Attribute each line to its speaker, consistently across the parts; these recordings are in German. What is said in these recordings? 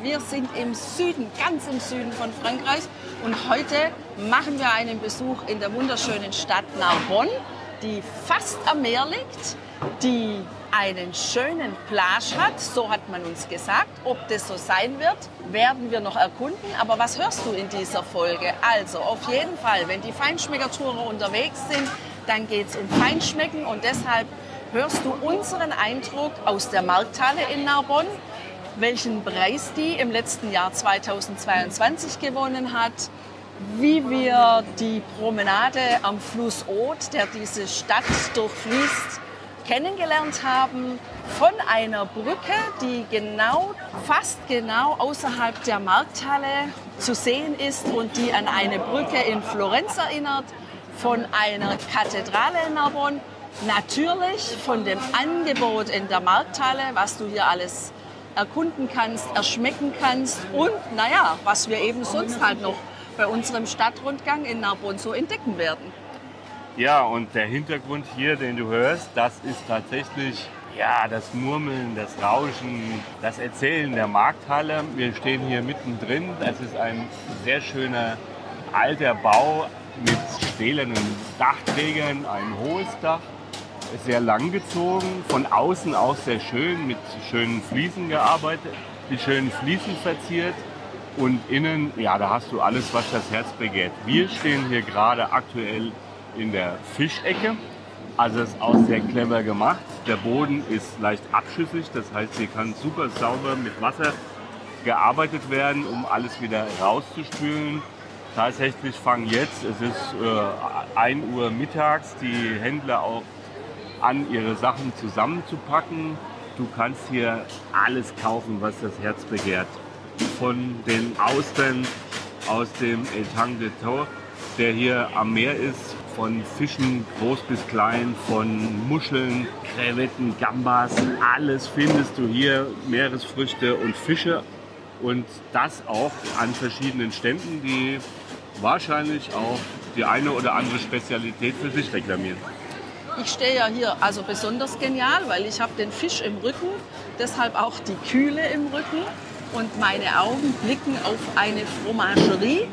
Speaker 1: Wir sind im Süden, ganz im Süden von Frankreich und heute machen wir einen Besuch in der wunderschönen Stadt Narbonne, die fast am Meer liegt, die einen schönen Plage hat, so hat man uns gesagt. Ob das so sein wird, werden wir noch erkunden. Aber was hörst du in dieser Folge? Also auf jeden Fall, wenn die Feinschmeckertourer unterwegs sind, dann geht es um Feinschmecken und deshalb hörst du unseren Eindruck aus der Markthalle in Narbonne, welchen Preis die im letzten Jahr 2022 gewonnen hat, wie wir die Promenade am Fluss Aude, der diese Stadt durchfließt, kennengelernt haben. Von einer Brücke, die genau, fast genau außerhalb der Markthalle zu sehen ist und die an eine Brücke in Florenz erinnert, von einer Kathedrale in Narbonne, natürlich von dem Angebot in der Markthalle, was du hier alles erkunden kannst, erschmecken kannst und naja, was wir eben sonst halt noch bei unserem Stadtrundgang in Narbonne so entdecken werden.
Speaker 2: Ja, und der Hintergrund hier, den du hörst, das ist tatsächlich ja, das Murmeln, das Rauschen, das Erzählen der Markthalle. Wir stehen hier mittendrin. Das ist ein sehr schöner alter Bau mit stählernen Dachträgern, ein hohes Dach, sehr lang gezogen, von außen auch sehr schön, mit schönen Fliesen gearbeitet, mit schönen Fliesen verziert. Und innen, ja, da hast du alles, was das Herz begehrt. Wir stehen hier gerade aktuell in der Fischecke. Also ist auch sehr clever gemacht. Der Boden ist leicht abschüssig, das heißt, hier kann super sauber mit Wasser gearbeitet werden, um alles wieder rauszuspülen. Tatsächlich fangen jetzt, es ist äh, 1 Uhr mittags, die Händler auch an, ihre Sachen zusammenzupacken. Du kannst hier alles kaufen, was das Herz begehrt. Von den Austern aus dem Etang de Tau, der hier am Meer ist, von Fischen groß bis klein, von Muscheln, Krevetten, Gambas, alles findest du hier, Meeresfrüchte und Fische. Und das auch an verschiedenen Ständen, die wahrscheinlich auch die eine oder andere Spezialität für sich reklamieren.
Speaker 1: Ich stehe ja hier also besonders genial, weil ich habe den Fisch im Rücken, deshalb auch die Kühle im Rücken und meine Augen blicken auf eine Fromagerie,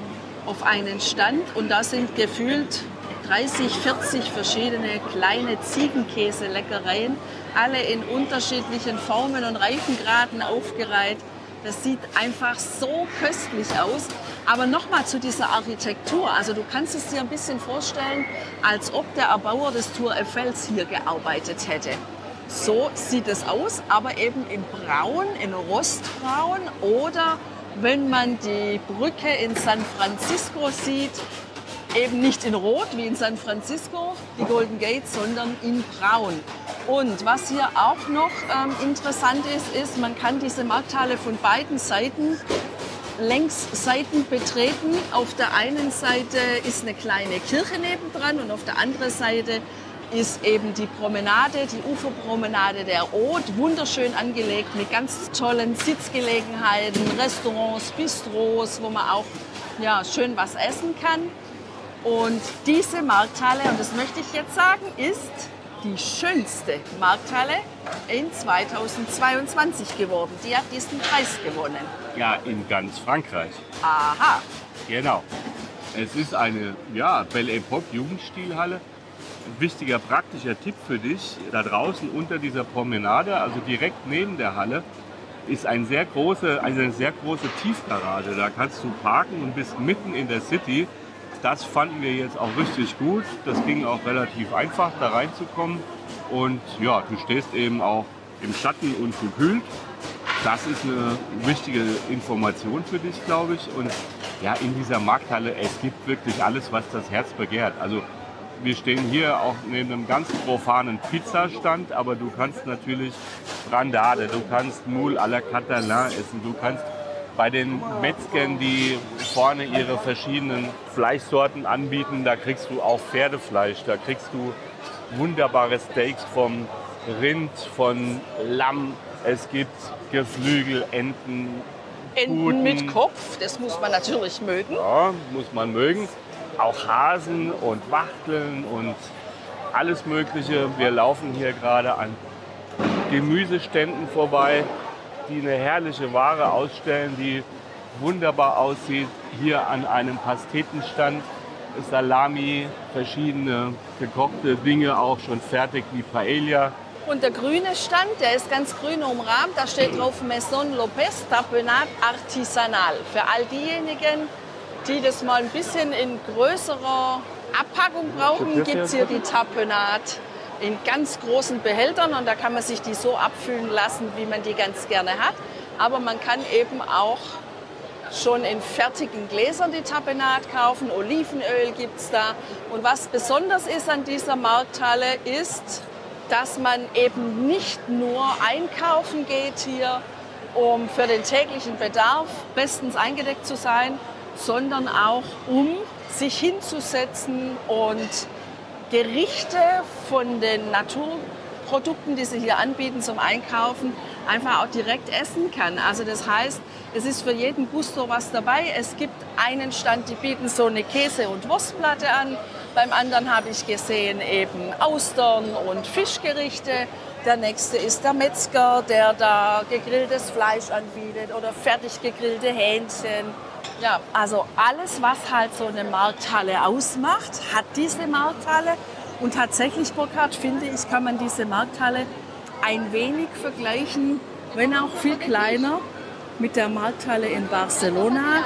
Speaker 1: auf einen Stand und da sind gefühlt 30, 40 verschiedene kleine Ziegenkäse-Leckereien, alle in unterschiedlichen Formen und Reifengraden aufgereiht. Das sieht einfach so köstlich aus. Aber nochmal zu dieser Architektur. Also du kannst es dir ein bisschen vorstellen, als ob der Erbauer des Tour Eiffels hier gearbeitet hätte. So sieht es aus, aber eben in Braun, in Rostbraun oder wenn man die Brücke in San Francisco sieht, eben nicht in Rot wie in San Francisco, die Golden Gate, sondern in Braun. Und was hier auch noch ähm, interessant ist, ist, man kann diese Markthalle von beiden Seiten Längsseiten betreten. Auf der einen Seite ist eine kleine Kirche nebendran und auf der anderen Seite ist eben die Promenade, die Uferpromenade der Aude, wunderschön angelegt mit ganz tollen Sitzgelegenheiten, Restaurants, Bistros, wo man auch ja, schön was essen kann. Und diese Markthalle, und das möchte ich jetzt sagen, ist die schönste Markthalle in 2022 geworden. Die hat diesen Preis gewonnen.
Speaker 2: Ja, in ganz Frankreich.
Speaker 1: Aha.
Speaker 2: Genau. Es ist eine ja, Belle Epoque Jugendstilhalle. Ein wichtiger praktischer Tipp für dich, da draußen unter dieser Promenade, also direkt neben der Halle, ist ein sehr große, eine sehr große Tiefgarage. Da kannst du parken und bist mitten in der City. Das fanden wir jetzt auch richtig gut. Das ging auch relativ einfach, da reinzukommen. Und ja, du stehst eben auch im Schatten und gekühlt. Das ist eine wichtige Information für dich, glaube ich. Und ja, in dieser Markthalle, es gibt wirklich alles, was das Herz begehrt. Also wir stehen hier auch neben einem ganz profanen Pizzastand, aber du kannst natürlich Brandade, du kannst Moule à la Catalan essen, du kannst Bei den Metzgern, die vorne ihre verschiedenen Fleischsorten anbieten, da kriegst du auch Pferdefleisch, da kriegst du wunderbare Steaks vom Rind, von Lamm. Es gibt Geflügel, Enten,
Speaker 1: Enten
Speaker 2: Puten.
Speaker 1: mit Kopf, das muss man natürlich mögen.
Speaker 2: Ja, muss man mögen. Auch Hasen und Wachteln und alles Mögliche. Wir laufen hier gerade an Gemüseständen vorbei, die eine herrliche Ware ausstellen, die wunderbar aussieht. Hier an einem Pastetenstand Salami, verschiedene gekochte Dinge, auch schon fertig wie Paella.
Speaker 1: Und der grüne Stand, der ist ganz grün umrahmt, da steht drauf Maison Lopez Tapenat Artisanal. Für all diejenigen, die das mal ein bisschen in größerer Abpackung brauchen, gibt es hier die Tapenat in ganz großen Behältern und da kann man sich die so abfüllen lassen, wie man die ganz gerne hat. Aber man kann eben auch schon in fertigen Gläsern die Tapenat kaufen. Olivenöl gibt es da. Und was besonders ist an dieser Markthalle ist, dass man eben nicht nur einkaufen geht hier, um für den täglichen Bedarf bestens eingedeckt zu sein, sondern auch um sich hinzusetzen und Gerichte von den Naturprodukten, die sie hier anbieten zum Einkaufen, einfach auch direkt essen kann. Also das heißt, es ist für jeden Gusto was dabei. Es gibt einen Stand, die bieten so eine Käse- und Wurstplatte an. Beim anderen habe ich gesehen eben Austern und Fischgerichte. Der nächste ist der Metzger, der da gegrilltes Fleisch anbietet oder fertig gegrillte Hähnchen. Ja, also alles, was halt so eine Markthalle ausmacht, hat diese Markthalle. Und tatsächlich, Burkhard, finde ich, kann man diese Markthalle ein wenig vergleichen, wenn auch viel kleiner, mit der Markthalle in Barcelona,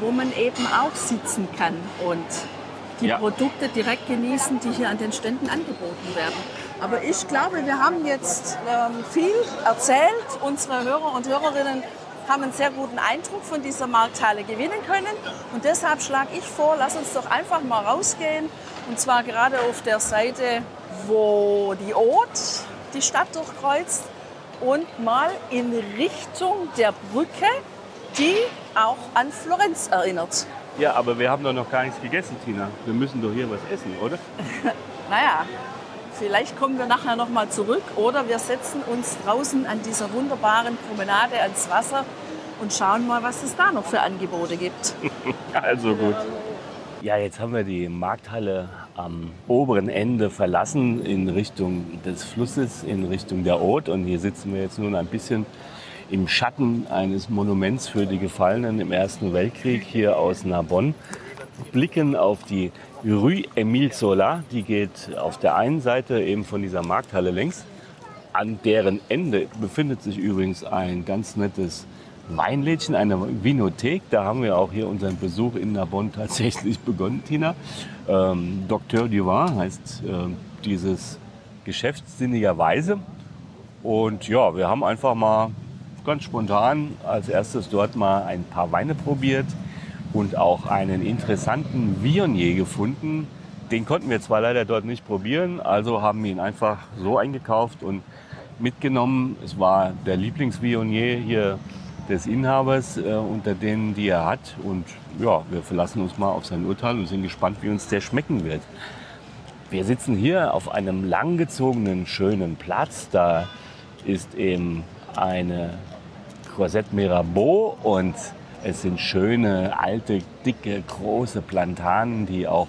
Speaker 1: wo man eben auch sitzen kann und die
Speaker 2: Ja.
Speaker 1: Produkte direkt genießen, die hier an den Ständen angeboten werden. Aber ich glaube, wir haben jetzt ähm, viel erzählt. Unsere Hörer und Hörerinnen haben einen sehr guten Eindruck von dieser Markthalle gewinnen können. Und deshalb schlage ich vor, lass uns doch einfach mal rausgehen. Und zwar gerade auf der Seite, wo die Haute die Stadt durchkreuzt und mal in Richtung der Brücke, die auch an Florenz erinnert.
Speaker 2: Ja, aber wir haben doch noch gar nichts gegessen, Tina. Wir müssen doch hier was essen, oder?
Speaker 1: Naja, vielleicht kommen wir nachher noch mal zurück oder wir setzen uns draußen an dieser wunderbaren Promenade ans Wasser und schauen mal, was es da noch für Angebote gibt.
Speaker 2: Also gut. Ja, jetzt haben wir die Markthalle am oberen Ende verlassen in Richtung des Flusses, in Richtung der Haute. Und hier sitzen wir jetzt nun ein bisschen im Schatten eines Monuments für die Gefallenen im Ersten Weltkrieg hier aus Narbonne. Blicken auf die Rue Emile Zola. Die geht auf der einen Seite eben von dieser Markthalle längs. An deren Ende befindet sich übrigens ein ganz nettes Weinlädchen, eine Vinothek. Da haben wir auch hier unseren Besuch in Narbonne tatsächlich begonnen, Tina. Ähm, Docteur du Vin heißt äh, dieses Geschäft sinnigerweise. Und ja, wir haben einfach mal ganz spontan als erstes dort mal ein paar Weine probiert und auch einen interessanten Viognier gefunden. Den konnten wir zwar leider dort nicht probieren, also haben wir ihn einfach so eingekauft und mitgenommen. Es war der Lieblingsviognier hier des Inhabers äh, unter denen, die er hat. Und ja, wir verlassen uns mal auf sein Urteil und sind gespannt, wie uns der schmecken wird. Wir sitzen hier auf einem langgezogenen, schönen Platz. Da ist eben eine Croisette Mirabeau und es sind schöne, alte, dicke, große Plantanen, die auch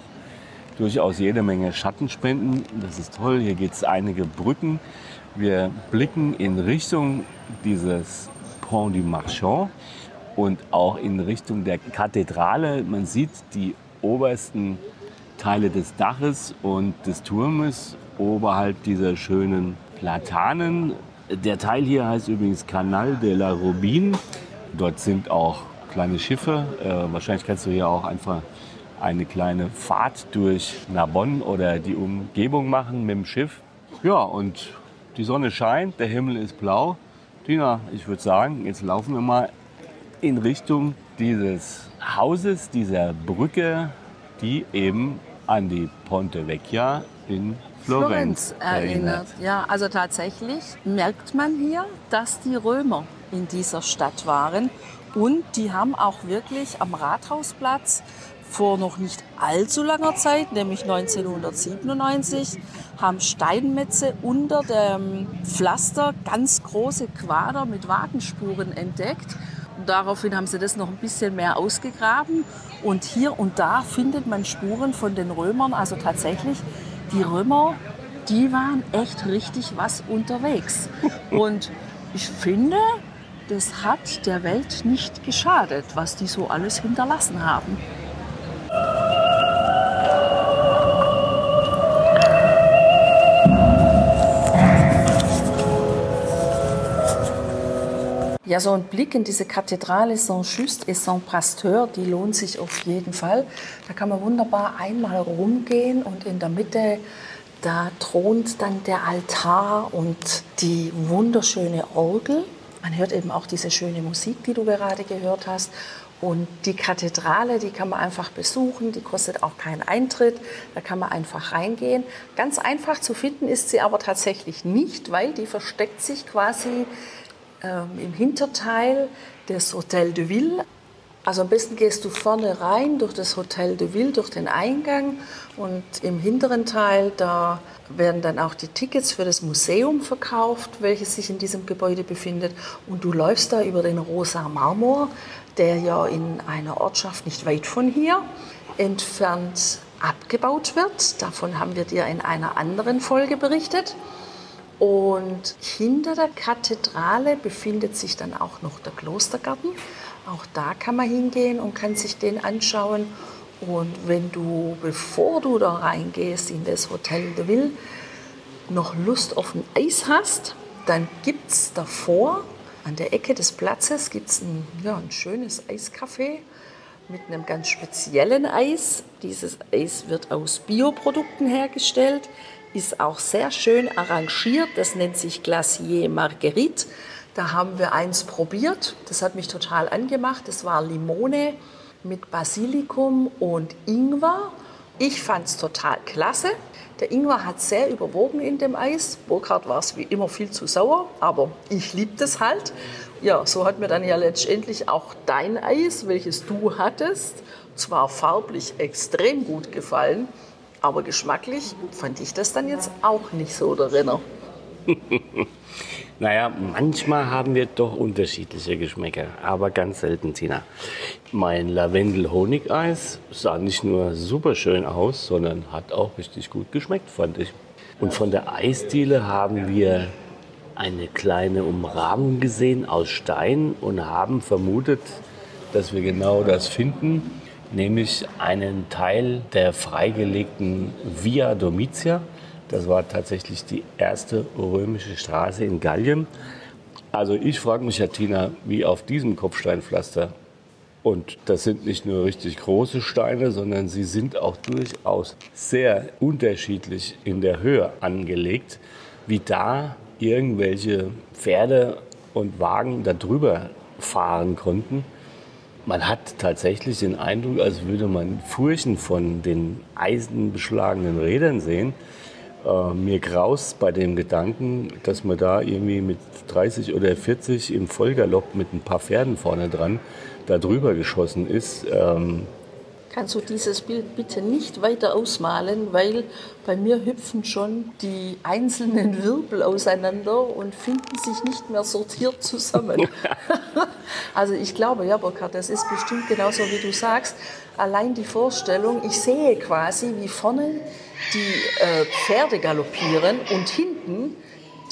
Speaker 2: durchaus jede Menge Schatten spenden. Das ist toll. Hier gibt es einige Brücken. Wir blicken in Richtung dieses Pont du Marchand und auch in Richtung der Kathedrale. Man sieht die obersten Teile des Daches und des Turmes oberhalb dieser schönen Platanen. Der Teil hier heißt übrigens Canal de la Robine. Dort sind auch kleine Schiffe. Äh, wahrscheinlich kannst du hier auch einfach eine kleine Fahrt durch Narbonne oder die Umgebung machen mit dem Schiff. Ja, und die Sonne scheint, der Himmel ist blau. Tina, ich würde sagen, jetzt laufen wir mal in Richtung dieses Hauses, dieser Brücke, die eben an die Ponte Vecchia in Florenz, erinnert.
Speaker 1: Ja, also tatsächlich merkt man hier, dass die Römer in dieser Stadt waren Und die haben auch wirklich am Rathausplatz vor noch nicht allzu langer Zeit, nämlich 1997, haben Steinmetze unter dem Pflaster ganz große Quader mit Wagenspuren entdeckt. Und daraufhin haben sie das noch ein bisschen mehr ausgegraben. Und hier und da findet man Spuren von den Römern. Also tatsächlich, die Römer, die waren echt richtig was unterwegs. Und ich finde, das hat der Welt nicht geschadet, was die so alles hinterlassen haben. Ja, so ein Blick in diese Kathedrale Saint-Just et Saint-Pasteur, die lohnt sich auf jeden Fall. Da kann man wunderbar einmal rumgehen und in der Mitte, da thront dann der Altar und die wunderschöne Orgel. Man hört eben auch diese schöne Musik, die du gerade gehört hast. Und die Kathedrale, die kann man einfach besuchen, die kostet auch keinen Eintritt, da kann man einfach reingehen. Ganz einfach zu finden ist sie aber tatsächlich nicht, weil die versteckt sich quasi ähm, im Hinterteil des Hotel de Ville. Also am besten gehst du vorne rein durch das Hotel de Ville, durch den Eingang und im hinteren Teil, da werden dann auch die Tickets für das Museum verkauft, welches sich in diesem Gebäude befindet. Und du läufst da über den rosa Marmor, der ja in einer Ortschaft nicht weit von hier entfernt abgebaut wird. Davon haben wir dir in einer anderen Folge berichtet. Und hinter der Kathedrale befindet sich dann auch noch der Klostergarten. Auch da kann man hingehen und kann sich den anschauen. Und wenn du, bevor du da reingehst in das Hotel de Ville, noch Lust auf ein Eis hast, dann gibt es davor an der Ecke des Platzes gibt's ein, ja, ein schönes Eiscafé mit einem ganz speziellen Eis. Dieses Eis wird aus Bioprodukten hergestellt ist auch sehr schön arrangiert. Das nennt sich Glacier Marguerite. Da haben wir eins probiert. Das hat mich total angemacht. Das war Limone mit Basilikum und Ingwer. Ich fand es total klasse. Der Ingwer hat sehr überwogen in dem Eis. Burkhard war es wie immer viel zu sauer, aber ich liebe das halt. Ja, so hat mir dann ja letztendlich auch dein Eis, welches du hattest, zwar farblich extrem gut gefallen, aber geschmacklich fand ich das dann jetzt auch nicht so der Renner.
Speaker 2: naja, manchmal haben wir doch unterschiedliche Geschmäcker, aber ganz selten, Tina. Mein Lavendel-Honig-Eis sah nicht nur super schön aus, sondern hat auch richtig gut geschmeckt, fand ich. Und von der Eisdiele haben wir eine kleine Umrahmung gesehen aus Stein und haben vermutet, dass wir genau das finden nämlich einen Teil der freigelegten Via Domitia. Das war tatsächlich die erste römische Straße in Gallien. Also ich frage mich, Herr Tina, wie auf diesem Kopfsteinpflaster, und das sind nicht nur richtig große Steine, sondern sie sind auch durchaus sehr unterschiedlich in der Höhe angelegt, wie da irgendwelche Pferde und Wagen darüber fahren konnten. Man hat tatsächlich den Eindruck, als würde man Furchen von den eisenbeschlagenen Rädern sehen. Äh, mir graust bei dem Gedanken, dass man da irgendwie mit 30 oder 40 im Vollgalopp mit ein paar Pferden vorne dran da drüber geschossen ist. Ähm,
Speaker 1: Kannst du dieses Bild bitte nicht weiter ausmalen, weil bei mir hüpfen schon die einzelnen Wirbel auseinander und finden sich nicht mehr sortiert zusammen. also ich glaube, ja, Burkhard, das ist bestimmt genauso, wie du sagst. Allein die Vorstellung, ich sehe quasi, wie vorne die äh, Pferde galoppieren und hinten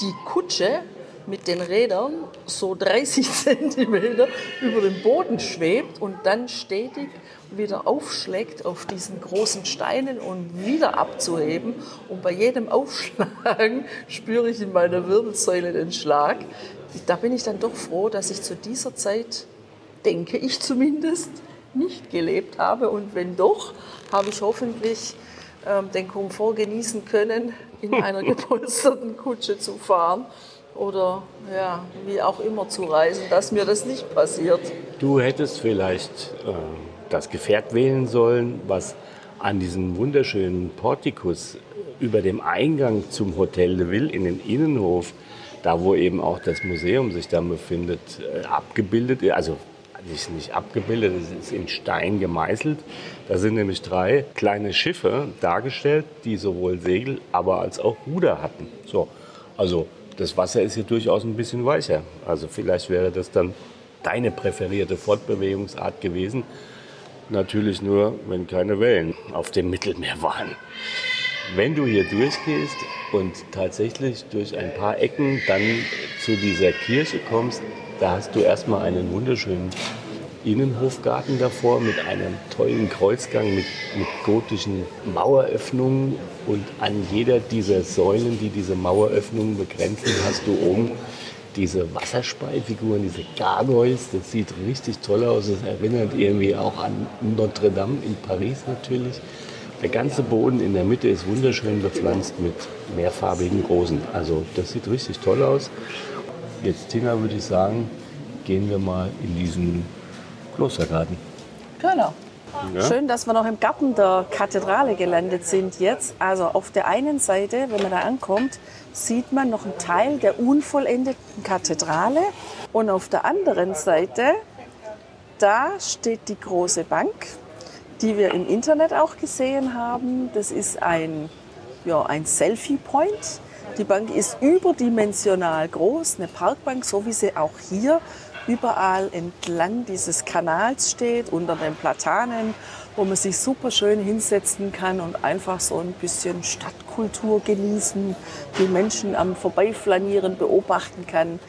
Speaker 1: die Kutsche mit den Rädern so 30 Zentimeter über dem Boden schwebt und dann stetig wieder aufschlägt auf diesen großen Steinen und wieder abzuheben. Und bei jedem Aufschlagen spüre ich in meiner Wirbelsäule den Schlag. Da bin ich dann doch froh, dass ich zu dieser Zeit, denke ich zumindest, nicht gelebt habe. Und wenn doch, habe ich hoffentlich ähm, den Komfort genießen können, in einer gepolsterten Kutsche zu fahren oder ja, wie auch immer zu reisen, dass mir das nicht passiert.
Speaker 2: Du hättest vielleicht äh, das Gefährt wählen sollen, was an diesem wunderschönen Portikus über dem Eingang zum Hotel de Ville in den Innenhof, da wo eben auch das Museum sich dann befindet, äh, abgebildet, also nicht, nicht abgebildet, es ist in Stein gemeißelt. Da sind nämlich drei kleine Schiffe dargestellt, die sowohl Segel, aber als auch Ruder hatten. So, also das Wasser ist hier durchaus ein bisschen weicher. Also vielleicht wäre das dann deine präferierte Fortbewegungsart gewesen. Natürlich nur, wenn keine Wellen auf dem Mittelmeer waren. Wenn du hier durchgehst und tatsächlich durch ein paar Ecken dann zu dieser Kirche kommst, da hast du erstmal einen wunderschönen Innenhofgarten davor mit einem tollen Kreuzgang mit, mit gotischen Maueröffnungen. Und an jeder dieser Säulen, die diese Maueröffnungen begrenzen, hast du oben diese Wasserspeifiguren, diese Gargoyles. Das sieht richtig toll aus. Das erinnert irgendwie auch an Notre Dame in Paris natürlich. Der ganze Boden in der Mitte ist wunderschön bepflanzt mit mehrfarbigen Rosen. Also das sieht richtig toll aus. Jetzt, Tina, würde ich sagen, gehen wir mal in diesen Klostergarten.
Speaker 1: Genau. Ja. Schön, dass wir noch im Garten der Kathedrale gelandet sind jetzt. Also auf der einen Seite, wenn man da ankommt, sieht man noch einen Teil der unvollendeten Kathedrale. Und auf der anderen Seite, da steht die große Bank, die wir im Internet auch gesehen haben. Das ist ein, ja, ein Selfie-Point. Die Bank ist überdimensional groß, eine Parkbank, so wie sie auch hier überall entlang dieses Kanals steht, unter den Platanen, wo man sich super schön hinsetzen kann und einfach so ein bisschen Stadtkultur genießen, die Menschen am Vorbeiflanieren beobachten kann.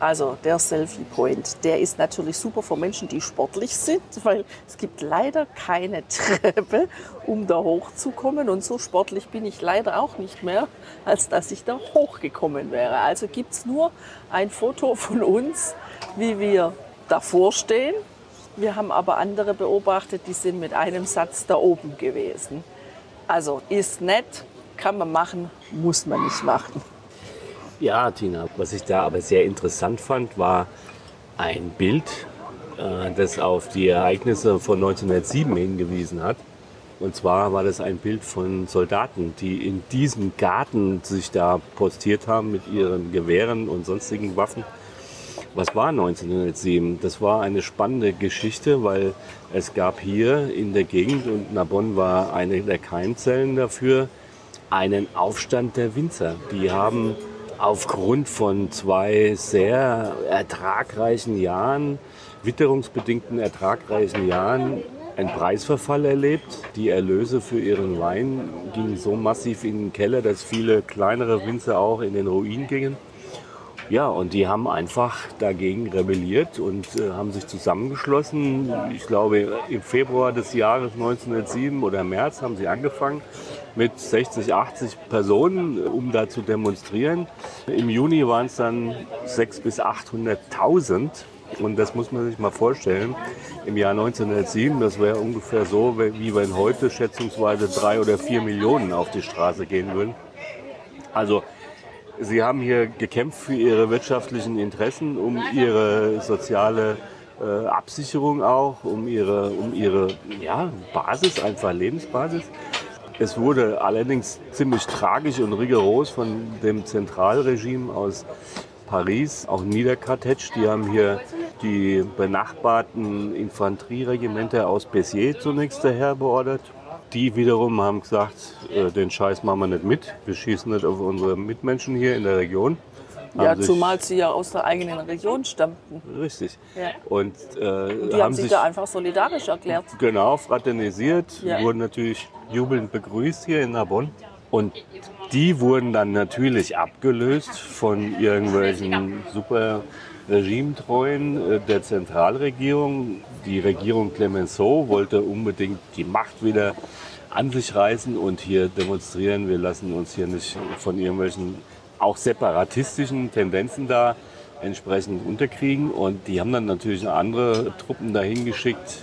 Speaker 1: Also der Selfie Point, der ist natürlich super für Menschen, die sportlich sind, weil es gibt leider keine Treppe, um da hochzukommen. Und so sportlich bin ich leider auch nicht mehr, als dass ich da hochgekommen wäre. Also gibt es nur ein Foto von uns, wie wir davor stehen. Wir haben aber andere beobachtet, die sind mit einem Satz da oben gewesen. Also ist nett, kann man machen, muss man nicht machen.
Speaker 2: Ja, Tina, was ich da aber sehr interessant fand, war ein Bild, äh, das auf die Ereignisse von 1907 hingewiesen hat. Und zwar war das ein Bild von Soldaten, die in diesem Garten sich da postiert haben mit ihren Gewehren und sonstigen Waffen. Was war 1907? Das war eine spannende Geschichte, weil es gab hier in der Gegend, und Narbonne war eine der Keimzellen dafür, einen Aufstand der Winzer. Die haben aufgrund von zwei sehr ertragreichen Jahren, witterungsbedingten ertragreichen Jahren, einen Preisverfall erlebt. Die Erlöse für ihren Wein gingen so massiv in den Keller, dass viele kleinere Winzer auch in den Ruin gingen. Ja, und die haben einfach dagegen rebelliert und äh, haben sich zusammengeschlossen. Ich glaube, im Februar des Jahres 1907 oder März haben sie angefangen mit 60, 80 Personen, um da zu demonstrieren. Im Juni waren es dann 600.000 bis 800.000. Und das muss man sich mal vorstellen. Im Jahr 1907, das wäre ungefähr so, wie wenn heute schätzungsweise drei oder vier Millionen auf die Straße gehen würden. Also Sie haben hier gekämpft für Ihre wirtschaftlichen Interessen, um Ihre soziale äh, Absicherung auch, um Ihre, um Ihre ja, Basis, einfach Lebensbasis. Es wurde allerdings ziemlich tragisch und rigoros von dem Zentralregime aus Paris auch niederkartätscht. Die haben hier die benachbarten Infanterieregimenter aus Bessiers zunächst daher beordert die wiederum haben gesagt, äh, den Scheiß machen wir nicht mit. Wir schießen nicht auf unsere Mitmenschen hier in der Region.
Speaker 1: Ja, zumal sie ja aus der eigenen Region stammten.
Speaker 2: Richtig. Ja. Und,
Speaker 1: äh, Und die haben, haben sich da einfach solidarisch erklärt.
Speaker 2: Genau, fraternisiert, ja. wurden natürlich jubelnd begrüßt hier in Narbonne. Und die wurden dann natürlich abgelöst von irgendwelchen super regimetreuen äh, der Zentralregierung. Die Regierung Clemenceau wollte unbedingt die Macht wieder an sich reißen und hier demonstrieren. Wir lassen uns hier nicht von irgendwelchen auch separatistischen Tendenzen da entsprechend unterkriegen. Und die haben dann natürlich andere Truppen dahin geschickt,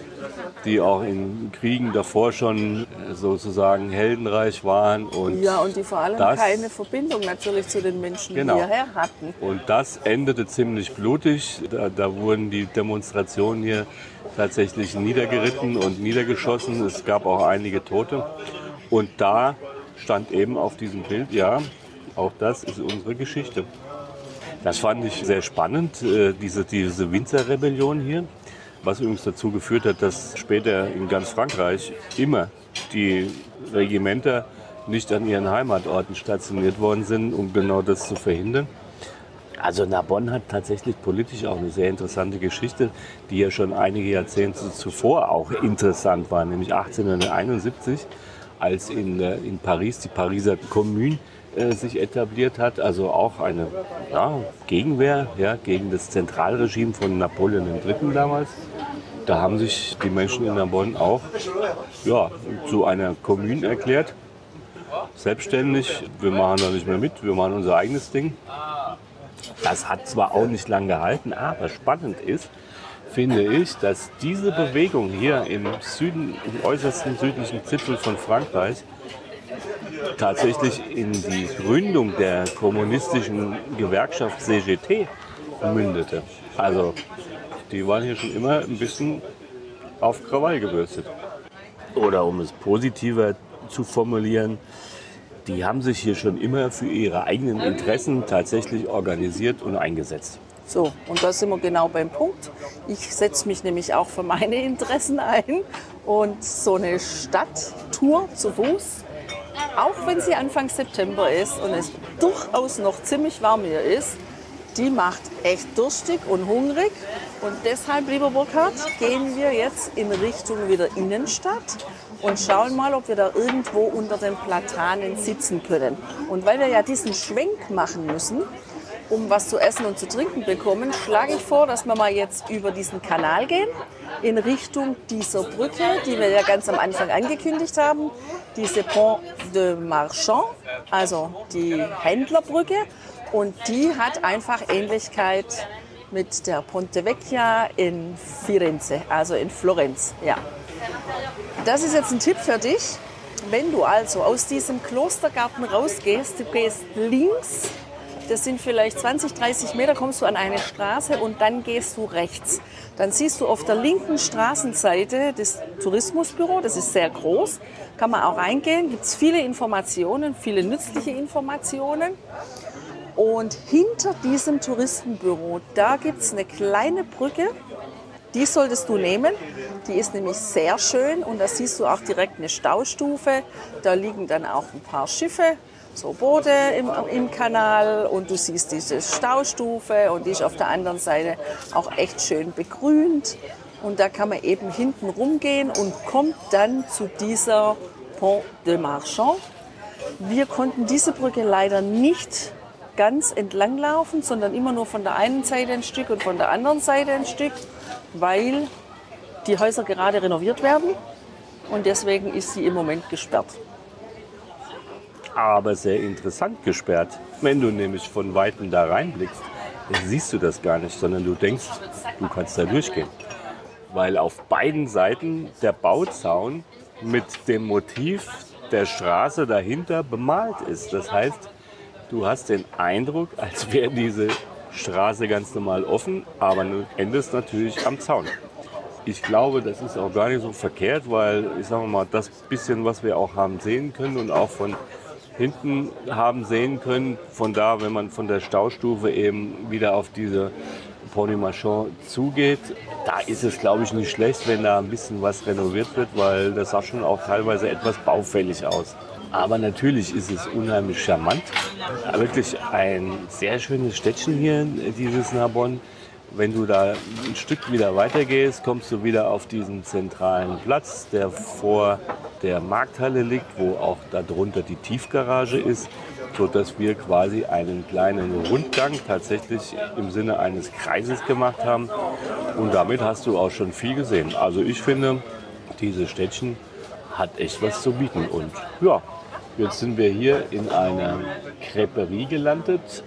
Speaker 2: die auch in Kriegen davor schon sozusagen heldenreich waren. Und
Speaker 1: ja, und die vor allem das, keine Verbindung natürlich zu den Menschen genau. hierher hatten.
Speaker 2: Und das endete ziemlich blutig. Da, da wurden die Demonstrationen hier tatsächlich niedergeritten und niedergeschossen. Es gab auch einige Tote. Und da stand eben auf diesem Bild, ja, auch das ist unsere Geschichte. Das fand ich sehr spannend, äh, diese, diese Winzerrebellion hier. Was übrigens dazu geführt hat, dass später in ganz Frankreich immer die Regimenter nicht an ihren Heimatorten stationiert worden sind, um genau das zu verhindern. Also Narbonne hat tatsächlich politisch auch eine sehr interessante Geschichte, die ja schon einige Jahrzehnte zuvor auch interessant war, nämlich 1871, als in, äh, in Paris die Pariser Commune äh, sich etabliert hat, also auch eine ja, Gegenwehr ja, gegen das Zentralregime von Napoleon III. damals. Da haben sich die Menschen in Narbonne auch ja, zu einer Kommune erklärt, selbstständig. Wir machen da nicht mehr mit, wir machen unser eigenes Ding. Das hat zwar auch nicht lange gehalten, aber spannend ist, finde ich, dass diese Bewegung hier im Süden, im äußersten südlichen Zipfel von Frankreich, tatsächlich in die Gründung der kommunistischen Gewerkschaft CGT mündete. Also die waren hier schon immer ein bisschen auf Krawall gebürstet. Oder um es positiver zu formulieren, die haben sich hier schon immer für ihre eigenen Interessen tatsächlich organisiert und eingesetzt.
Speaker 1: So, und da sind wir genau beim Punkt. Ich setze mich nämlich auch für meine Interessen ein. Und so eine Stadttour zu Fuß, auch wenn sie Anfang September ist und es durchaus noch ziemlich warm hier ist, die macht echt durstig und hungrig. Und deshalb, lieber Burkhard, gehen wir jetzt in Richtung wieder Innenstadt und schauen mal, ob wir da irgendwo unter den Platanen sitzen können. Und weil wir ja diesen Schwenk machen müssen, um was zu essen und zu trinken bekommen, schlage ich vor, dass wir mal jetzt über diesen Kanal gehen, in Richtung dieser Brücke, die wir ja ganz am Anfang angekündigt haben, diese Pont de Marchand, also die Händlerbrücke. Und die hat einfach Ähnlichkeit mit der Ponte Vecchia in Firenze, also in Florenz. Ja. Das ist jetzt ein Tipp für dich. Wenn du also aus diesem Klostergarten rausgehst, du gehst links, das sind vielleicht 20, 30 Meter, kommst du an eine Straße und dann gehst du rechts. Dann siehst du auf der linken Straßenseite das Tourismusbüro, das ist sehr groß, kann man auch reingehen, gibt es viele Informationen, viele nützliche Informationen. Und hinter diesem Touristenbüro, da gibt es eine kleine Brücke, die solltest du nehmen. Die ist nämlich sehr schön und da siehst du auch direkt eine Staustufe. Da liegen dann auch ein paar Schiffe, so Boote im, im Kanal und du siehst diese Staustufe und die ist auf der anderen Seite auch echt schön begrünt. Und da kann man eben hinten rumgehen und kommt dann zu dieser Pont de Marchand. Wir konnten diese Brücke leider nicht ganz entlang laufen, sondern immer nur von der einen Seite ein Stück und von der anderen Seite ein Stück, weil die Häuser gerade renoviert werden und deswegen ist sie im Moment gesperrt.
Speaker 2: Aber sehr interessant gesperrt. Wenn du nämlich von Weitem da reinblickst, siehst du das gar nicht, sondern du denkst, du kannst da durchgehen. Weil auf beiden Seiten der Bauzaun mit dem Motiv der Straße dahinter bemalt ist. Das heißt, Du hast den Eindruck, als wäre diese Straße ganz normal offen, aber du endest natürlich am Zaun. Ich glaube, das ist auch gar nicht so verkehrt, weil ich sage mal, das bisschen, was wir auch haben sehen können und auch von hinten haben sehen können, von da, wenn man von der Staustufe eben wieder auf diese Pony Marchand zugeht, da ist es, glaube ich, nicht schlecht, wenn da ein bisschen was renoviert wird, weil das sah schon auch teilweise etwas baufällig aus. Aber natürlich ist es unheimlich charmant. Wirklich ein sehr schönes Städtchen hier, dieses Narbonne. Wenn du da ein Stück wieder weitergehst, kommst du wieder auf diesen zentralen Platz, der vor der Markthalle liegt, wo auch darunter die Tiefgarage ist, sodass wir quasi einen kleinen Rundgang tatsächlich im Sinne eines Kreises gemacht haben. Und damit hast du auch schon viel gesehen. Also ich finde, dieses Städtchen hat echt was zu bieten. Und ja, Jetzt sind wir hier in einer Creperie gelandet.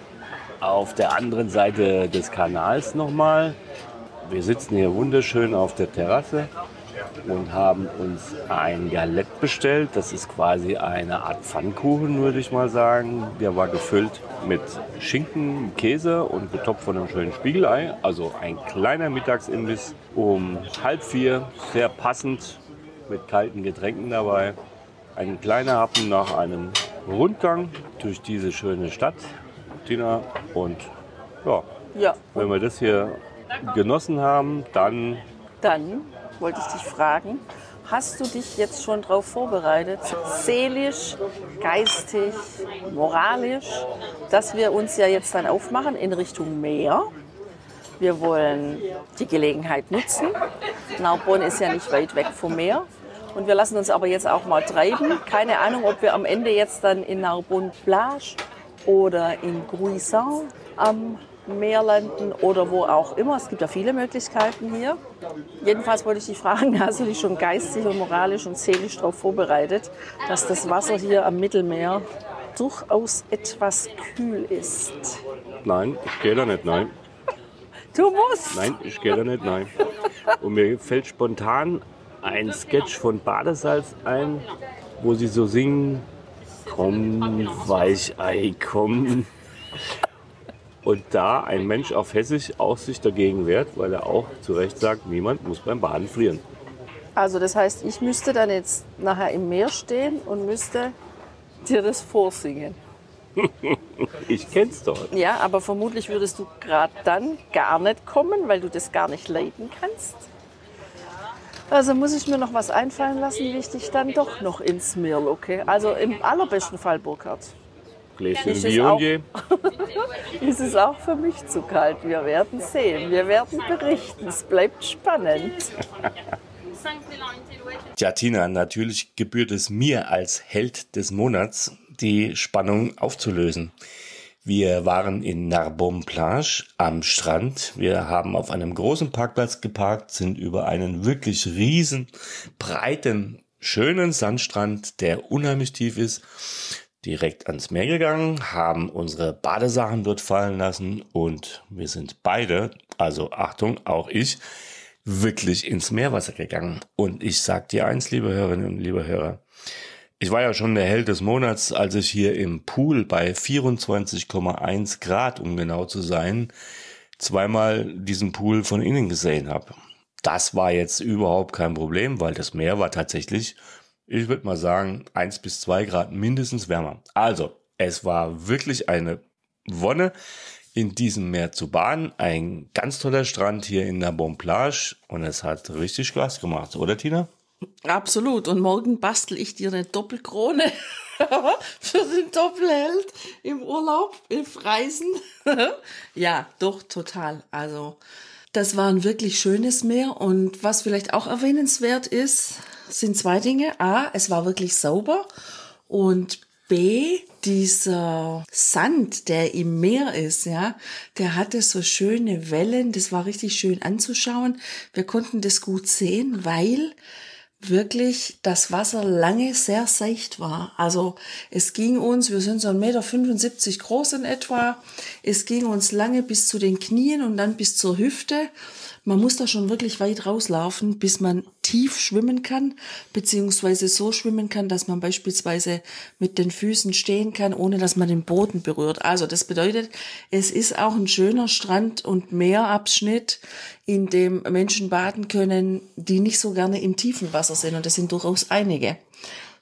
Speaker 2: Auf der anderen Seite des Kanals nochmal. Wir sitzen hier wunderschön auf der Terrasse und haben uns ein Galette bestellt. Das ist quasi eine Art Pfannkuchen, würde ich mal sagen. Der war gefüllt mit Schinken, Käse und getoppt von einem schönen Spiegelei. Also ein kleiner Mittagsimbiss um halb vier, sehr passend mit kalten Getränken dabei. Ein kleiner Happen nach einem Rundgang durch diese schöne Stadt, Tina. Und ja, ja. wenn wir das hier genossen haben, dann
Speaker 1: Dann wollte ich dich fragen, hast du dich jetzt schon darauf vorbereitet, seelisch, geistig, moralisch, dass wir uns ja jetzt dann aufmachen in Richtung Meer? Wir wollen die Gelegenheit nutzen. Narbonne ist ja nicht weit weg vom Meer. Und wir lassen uns aber jetzt auch mal treiben. Keine Ahnung, ob wir am Ende jetzt dann in Narbonne Plage oder in Gruissan am Meer landen oder wo auch immer. Es gibt ja viele Möglichkeiten hier. Jedenfalls wollte ich dich fragen, hast du dich schon geistig und moralisch und seelisch darauf vorbereitet, dass das Wasser hier am Mittelmeer durchaus etwas kühl ist?
Speaker 2: Nein, ich gehe da nicht, nein.
Speaker 1: Du musst!
Speaker 2: Nein, ich gehe da nicht, nein. Und mir fällt spontan ein Sketch von Badesalz ein, wo sie so singen, komm, Weichei, komm. Und da ein Mensch auf Hessisch auch sich dagegen wehrt, weil er auch zu Recht sagt, niemand muss beim Baden frieren.
Speaker 1: Also das heißt, ich müsste dann jetzt nachher im Meer stehen und müsste dir das vorsingen.
Speaker 2: ich kenn's doch.
Speaker 1: Ja, aber vermutlich würdest du gerade dann gar nicht kommen, weil du das gar nicht leiden kannst. Also muss ich mir noch was einfallen lassen, wie ich dich dann doch noch ins Meer locke. Also im allerbesten Fall, Burkhard.
Speaker 2: Gläschen
Speaker 1: Ist es
Speaker 2: Viognier.
Speaker 1: Ist es auch für mich zu kalt? Wir werden sehen. Wir werden berichten. Es bleibt spannend.
Speaker 2: Tja, Tina, natürlich gebührt es mir als Held des Monats, die Spannung aufzulösen. Wir waren in Narbonne Plage am Strand. Wir haben auf einem großen Parkplatz geparkt, sind über einen wirklich riesen, breiten, schönen Sandstrand, der unheimlich tief ist, direkt ans Meer gegangen, haben unsere Badesachen dort fallen lassen und wir sind beide, also Achtung, auch ich, wirklich ins Meerwasser gegangen. Und ich sag dir eins, liebe Hörerinnen und liebe Hörer, ich war ja schon der Held des Monats, als ich hier im Pool bei 24,1 Grad, um genau zu sein, zweimal diesen Pool von innen gesehen habe. Das war jetzt überhaupt kein Problem, weil das Meer war tatsächlich, ich würde mal sagen, eins bis zwei Grad mindestens wärmer. Also, es war wirklich eine Wonne, in diesem Meer zu baden. Ein ganz toller Strand hier in der Plage und es hat richtig Spaß gemacht, oder Tina?
Speaker 1: Absolut. Und morgen bastel ich dir eine Doppelkrone für den Doppelheld im Urlaub, im Reisen. ja, doch, total. Also, das war ein wirklich schönes Meer. Und was vielleicht auch erwähnenswert ist, sind zwei Dinge. A, es war wirklich sauber. Und B, dieser Sand, der im Meer ist, ja, der hatte so schöne Wellen. Das war richtig schön anzuschauen. Wir konnten das gut sehen, weil wirklich das Wasser lange sehr seicht war. Also es ging uns, wir sind so 1,75 Meter groß in etwa, es ging uns lange bis zu den Knien und dann bis zur Hüfte. Man muss da schon wirklich weit rauslaufen, bis man tief schwimmen kann, beziehungsweise so schwimmen kann, dass man beispielsweise mit den Füßen stehen kann, ohne dass man den Boden berührt. Also das bedeutet, es ist auch ein schöner Strand- und Meerabschnitt, in dem Menschen baden können, die nicht so gerne im tiefen Wasser sind. Und das sind durchaus einige.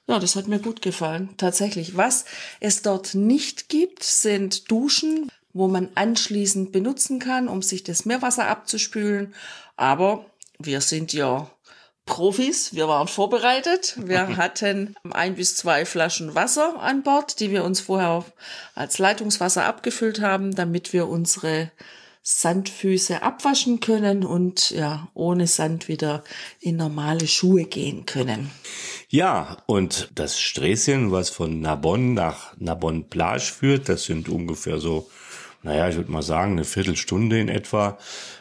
Speaker 1: Ja, das hat mir gut gefallen, tatsächlich. Was es dort nicht gibt, sind Duschen, wo man anschließend benutzen kann, um sich das Meerwasser abzuspülen. Aber wir sind ja Profis, wir waren vorbereitet. Wir hatten ein bis zwei Flaschen Wasser an Bord, die wir uns vorher als Leitungswasser abgefüllt haben, damit wir unsere Sandfüße abwaschen können und ja, ohne Sand wieder in normale Schuhe gehen können.
Speaker 2: Ja, und das Sträßchen, was von Narbonne nach Narbonne Plage führt, das sind ungefähr so naja, ich würde mal sagen, eine Viertelstunde in etwa,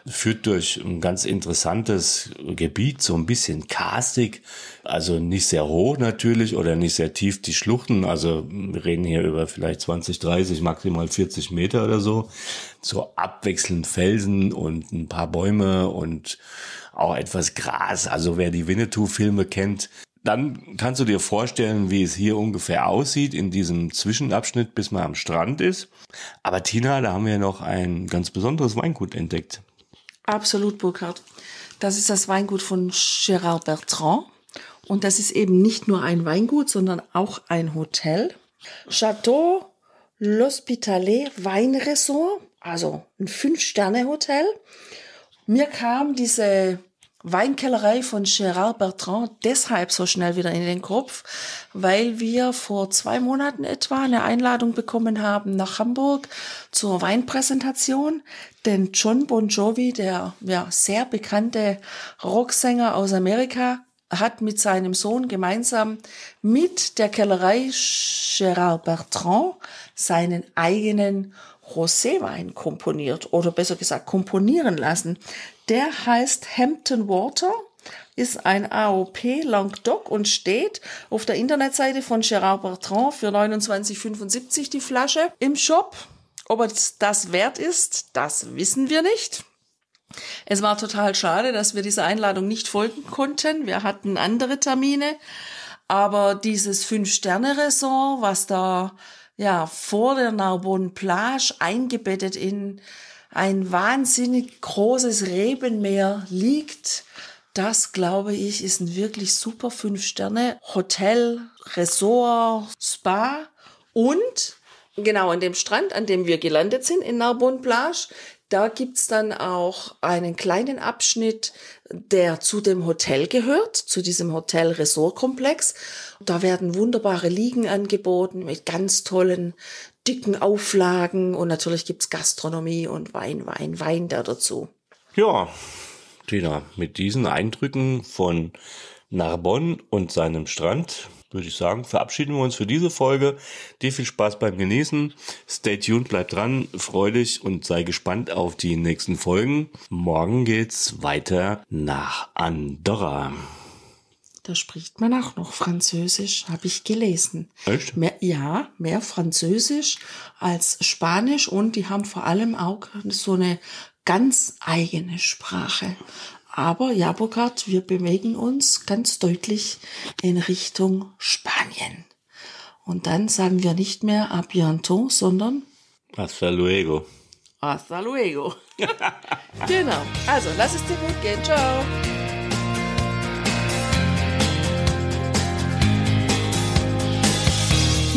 Speaker 2: führt durch ein ganz interessantes Gebiet, so ein bisschen karstig, also nicht sehr hoch natürlich oder nicht sehr tief die Schluchten, also wir reden hier über vielleicht 20, 30, maximal 40 Meter oder so, so abwechselnd Felsen und ein paar Bäume und auch etwas Gras. Also wer die Winnetou-Filme kennt, dann kannst du dir vorstellen, wie es hier ungefähr aussieht in diesem Zwischenabschnitt, bis man am Strand ist. Aber Tina, da haben wir noch ein ganz besonderes Weingut entdeckt.
Speaker 1: Absolut, Burkhard. Das ist das Weingut von Gérard Bertrand. Und das ist eben nicht nur ein Weingut, sondern auch ein Hotel. Chateau L'Hospitalet Weinresort, also ein Fünf-Sterne-Hotel. Mir kam diese Weinkellerei von Gérard Bertrand deshalb so schnell wieder in den Kopf, weil wir vor zwei Monaten etwa eine Einladung bekommen haben nach Hamburg zur Weinpräsentation. Denn John Bon Jovi, der ja, sehr bekannte Rocksänger aus Amerika, hat mit seinem Sohn gemeinsam mit der Kellerei Gérard Bertrand seinen eigenen Roséwein komponiert oder besser gesagt komponieren lassen. Der heißt Hampton Water, ist ein AOP Languedoc und steht auf der Internetseite von Gérard Bertrand für 29,75 die Flasche im Shop. Ob es das wert ist, das wissen wir nicht. Es war total schade, dass wir dieser Einladung nicht folgen konnten. Wir hatten andere Termine. Aber dieses Fünf-Sterne-Resort, was da ja vor der Narbonne Plage eingebettet in ein wahnsinnig großes Rebenmeer liegt. Das, glaube ich, ist ein wirklich super Fünf-Sterne-Hotel, Resort, Spa und genau an dem Strand, an dem wir gelandet sind in Narbonne Plage, da gibt's dann auch einen kleinen Abschnitt, der zu dem Hotel gehört, zu diesem Hotel-Resort-Komplex. Da werden wunderbare Liegen angeboten mit ganz tollen dicken Auflagen und natürlich gibt's Gastronomie und Wein, Wein, Wein da dazu.
Speaker 2: Ja, Tina, mit diesen Eindrücken von Narbonne und seinem Strand würde ich sagen, verabschieden wir uns für diese Folge. Dir viel Spaß beim Genießen. Stay tuned, bleib dran, freu dich und sei gespannt auf die nächsten Folgen. Morgen geht's weiter nach Andorra.
Speaker 1: Da spricht man auch noch Französisch, habe ich gelesen.
Speaker 2: Echt?
Speaker 1: Mehr, ja, mehr Französisch als Spanisch und die haben vor allem auch so eine ganz eigene Sprache. Aber ja, Burkhard, wir bewegen uns ganz deutlich in Richtung Spanien. Und dann sagen wir nicht mehr a bientôt, sondern
Speaker 2: hasta luego.
Speaker 1: Hasta luego. genau. Also, lass es dir gut gehen. Ciao.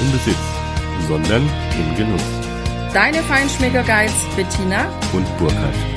Speaker 2: im Besitz, sondern im Genuss.
Speaker 3: Deine Feinschmecker Guides Bettina
Speaker 2: und Burkhard.